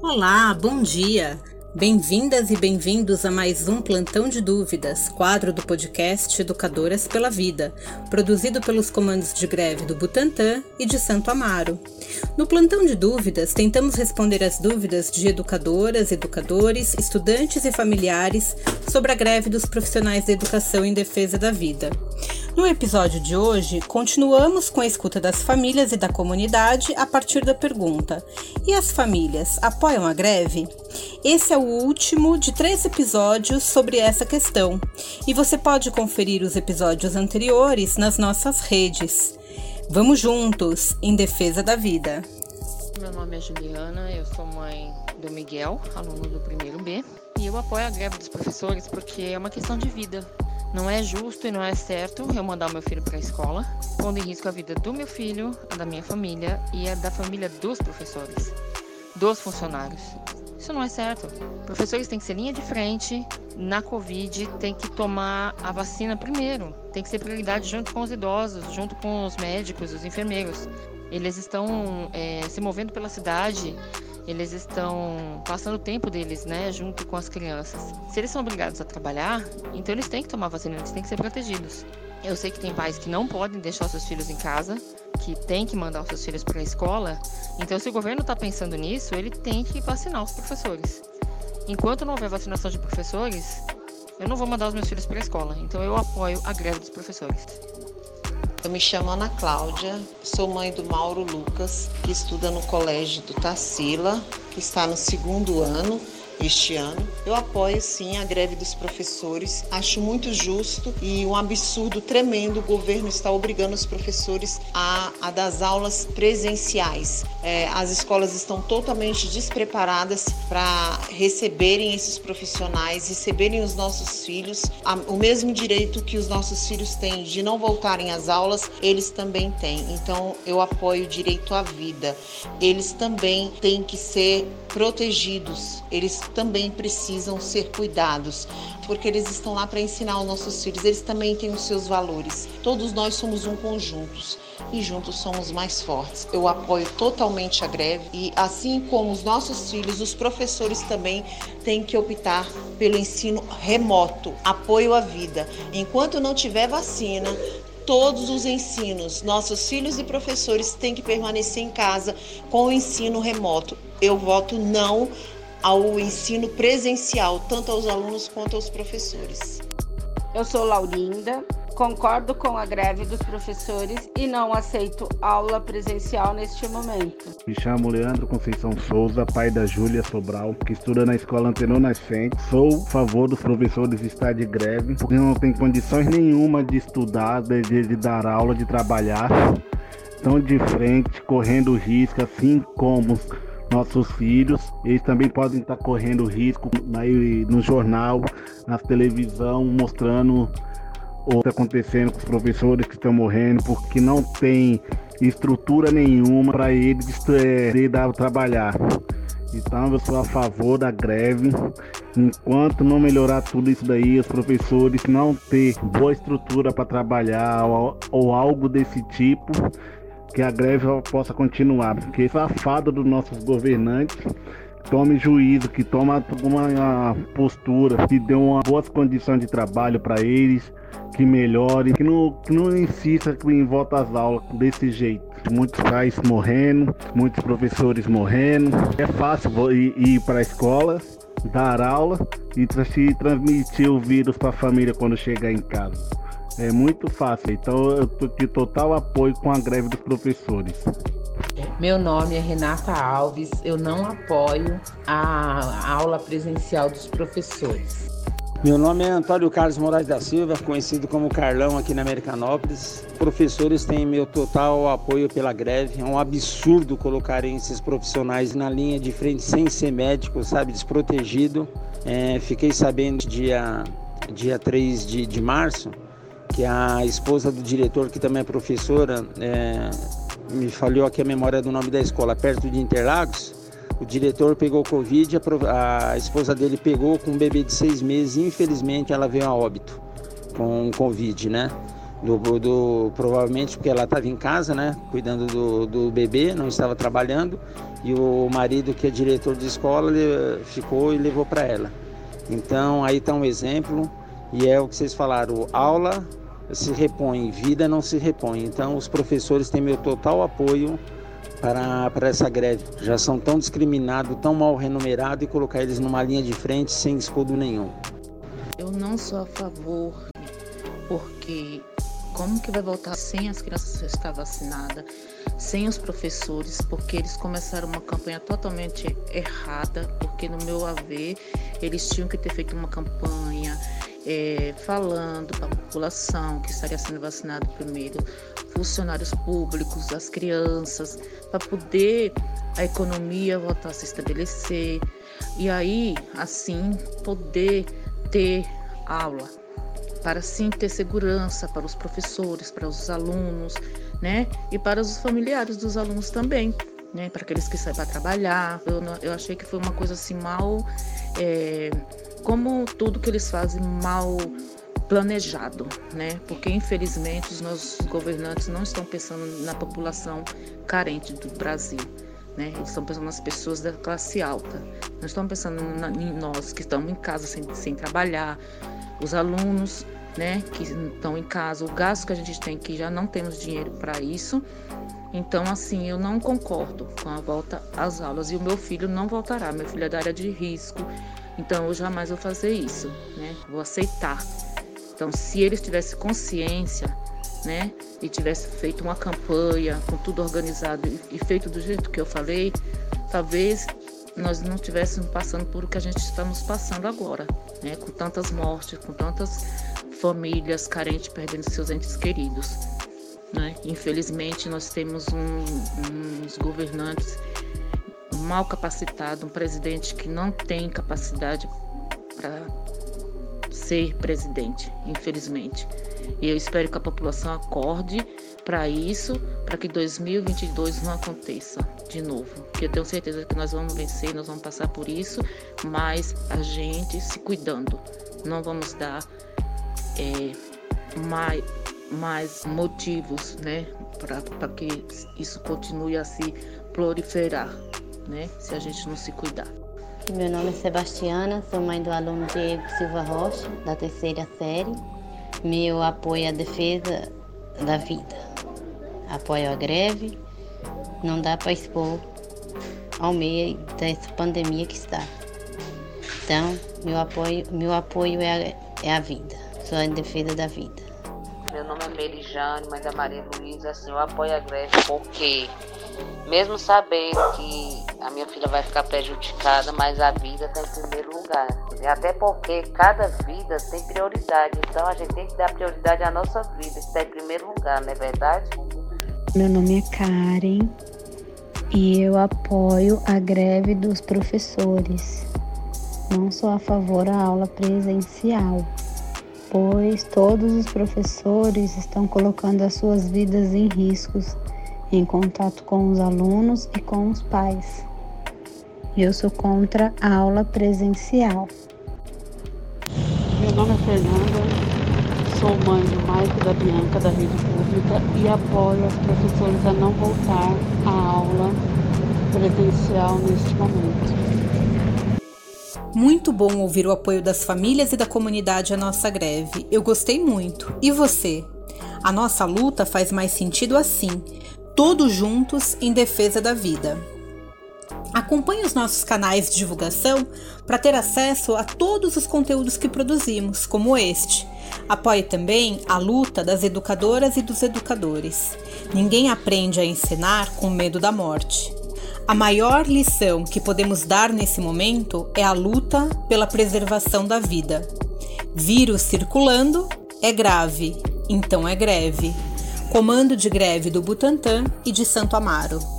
Olá, bom dia! Bem-vindas e bem-vindos a mais um Plantão de Dúvidas, quadro do podcast Educadoras pela Vida, produzido pelos comandos de greve do Butantã e de Santo Amaro. No Plantão de Dúvidas, tentamos responder as dúvidas de educadoras, educadores, estudantes e familiares sobre a greve dos profissionais da educação em defesa da vida. No episódio de hoje, continuamos com a escuta das famílias e da comunidade a partir da pergunta: E as famílias apoiam a greve? Esse é o último de três episódios sobre essa questão, e você pode conferir os episódios anteriores nas nossas redes. Vamos juntos em defesa da vida. Meu nome é Juliana, eu sou mãe do Miguel, aluno do primeiro B, e eu apoio a greve dos professores porque é uma questão de vida. Não é justo e não é certo eu mandar o meu filho para a escola, pondo em risco a vida do meu filho, a da minha família e a da família dos professores, dos funcionários. Isso não é certo. Professores têm que ser linha de frente. Na Covid, tem que tomar a vacina primeiro. Tem que ser prioridade junto com os idosos, junto com os médicos, os enfermeiros. Eles estão é, se movendo pela cidade eles estão passando o tempo deles, né, junto com as crianças. Se eles são obrigados a trabalhar, então eles têm que tomar vacina, eles têm que ser protegidos. Eu sei que tem pais que não podem deixar seus filhos em casa, que tem que mandar os seus filhos para a escola. Então, se o governo está pensando nisso, ele tem que vacinar os professores. Enquanto não houver vacinação de professores, eu não vou mandar os meus filhos para a escola. Então, eu apoio a greve dos professores. Eu me chamo Ana Cláudia, sou mãe do Mauro Lucas, que estuda no colégio do Tarsila, que está no segundo ano este ano. Eu apoio sim a greve dos professores, acho muito justo e um absurdo tremendo o governo está obrigando os professores a, a dar aulas presenciais. É, as escolas estão totalmente despreparadas para receberem esses profissionais, receberem os nossos filhos. O mesmo direito que os nossos filhos têm de não voltarem às aulas, eles também têm. Então eu apoio o direito à vida. Eles também têm que ser protegidos, eles também precisam ser cuidados, porque eles estão lá para ensinar os nossos filhos, eles também têm os seus valores. Todos nós somos um conjunto e juntos somos mais fortes. Eu apoio totalmente a greve e assim como os nossos filhos, os professores também têm que optar pelo ensino remoto, apoio à vida. Enquanto não tiver vacina, todos os ensinos. Nossos filhos e professores têm que permanecer em casa com o ensino remoto. Eu voto não ao ensino presencial, tanto aos alunos quanto aos professores. Eu sou Laurinda, Concordo com a greve dos professores e não aceito aula presencial neste momento. Me chamo Leandro Conceição Souza, pai da Júlia Sobral, que estuda na escola Antenor Nascente. Sou a favor dos professores estar de greve, porque não tem condições nenhuma de estudar, de, de dar aula, de trabalhar. Estão de frente, correndo risco, assim como nossos filhos, eles também podem estar correndo risco no jornal, na televisão, mostrando ou está acontecendo com os professores que estão morrendo porque não tem estrutura nenhuma para eles é, dar trabalhar. Então eu sou a favor da greve. Enquanto não melhorar tudo isso daí, os professores não ter boa estrutura para trabalhar ou, ou, algo desse tipo, que a greve possa continuar. Porque safado dos nossos governantes tome juízo, que toma uma postura, que dê uma boas condições de trabalho para eles, que melhore, que não, que não insista em volta às aulas desse jeito. Muitos pais morrendo, muitos professores morrendo. É fácil ir, ir para a escola, dar aula e se transmitir o vírus para a família quando chegar em casa. É muito fácil, então eu tô de total apoio com a greve dos professores. Meu nome é Renata Alves, eu não apoio a aula presencial dos professores. Meu nome é Antônio Carlos Moraes da Silva, conhecido como Carlão aqui na Americanópolis. Professores têm meu total apoio pela greve. É um absurdo colocarem esses profissionais na linha de frente sem ser médico, sabe, desprotegido. É, fiquei sabendo dia, dia 3 de, de março que a esposa do diretor, que também é professora, é, me falhou aqui a memória do nome da escola, perto de Interlagos, o diretor pegou Covid, a, a esposa dele pegou com um bebê de seis meses e infelizmente ela veio a óbito com Covid, né? Do, do, provavelmente porque ela estava em casa, né? Cuidando do, do bebê, não estava trabalhando e o marido, que é diretor de escola, ficou e levou para ela. Então aí está um exemplo e é o que vocês falaram, aula se repõe, vida não se repõe. Então os professores têm meu total apoio para, para essa greve. Já são tão discriminados, tão mal remunerados e colocar eles numa linha de frente sem escudo nenhum. Eu não sou a favor, porque como que vai voltar sem as crianças estar vacinadas, sem os professores, porque eles começaram uma campanha totalmente errada, porque no meu haver eles tinham que ter feito uma campanha é, falando para a população que estaria sendo vacinado primeiro, funcionários públicos, as crianças, para poder a economia voltar a se estabelecer e aí, assim, poder ter aula, para sim ter segurança para os professores, para os alunos, né? E para os familiares dos alunos também, né? Para aqueles que saem para trabalhar. Eu, eu achei que foi uma coisa assim mal, é, como tudo que eles fazem mal planejado, né? Porque infelizmente os nossos governantes não estão pensando na população carente do Brasil. Né? Eles estão pensando nas pessoas da classe alta. Não estão pensando na, em nós que estamos em casa sem, sem trabalhar, os alunos né, que estão em casa, o gasto que a gente tem, que já não temos dinheiro para isso. Então, assim, eu não concordo com a volta às aulas e o meu filho não voltará. Meu filho é da área de risco, então eu jamais vou fazer isso, né? Vou aceitar. Então, se ele tivesse consciência, né, e tivesse feito uma campanha com tudo organizado e, e feito do jeito que eu falei, talvez nós não estivéssemos passando por o que a gente estamos passando agora, né, com tantas mortes, com tantas famílias carentes perdendo seus entes queridos. Né? Infelizmente, nós temos um, uns governantes mal capacitados, um presidente que não tem capacidade para ser presidente, infelizmente. E eu espero que a população acorde para isso, para que 2022 não aconteça de novo. Que eu tenho certeza que nós vamos vencer, nós vamos passar por isso, mas a gente se cuidando. Não vamos dar é, mais, mais motivos, né, para que isso continue a se proliferar, né, se a gente não se cuidar. Meu nome é Sebastiana, sou mãe do aluno Diego Silva Rocha, da terceira série. Meu apoio à defesa da vida. Apoio à greve. Não dá para expor ao meio dessa pandemia que está. Então, meu apoio, meu apoio é a, é a vida. Sou em defesa da vida. Meu nome é Merijane, mãe da Maria Luísa. Assim, eu apoio a greve porque, mesmo sabendo que a minha filha vai ficar prejudicada, mas a vida está em primeiro lugar. Até porque cada vida tem prioridade, então a gente tem que dar prioridade à nossa vida, está em primeiro lugar, não é verdade? Meu nome é Karen e eu apoio a greve dos professores. Não sou a favor da aula presencial, pois todos os professores estão colocando as suas vidas em riscos em contato com os alunos e com os pais. Eu sou contra a aula presencial. Meu nome é Fernanda, sou mãe do Maico e da Bianca da rede pública e apoio os professores a não voltar à aula presencial neste momento. Muito bom ouvir o apoio das famílias e da comunidade à nossa greve. Eu gostei muito. E você? A nossa luta faz mais sentido assim, todos juntos em defesa da vida. Acompanhe os nossos canais de divulgação para ter acesso a todos os conteúdos que produzimos, como este. Apoie também a luta das educadoras e dos educadores. Ninguém aprende a ensinar com medo da morte. A maior lição que podemos dar nesse momento é a luta pela preservação da vida. Vírus circulando é grave, então é greve. Comando de greve do Butantan e de Santo Amaro.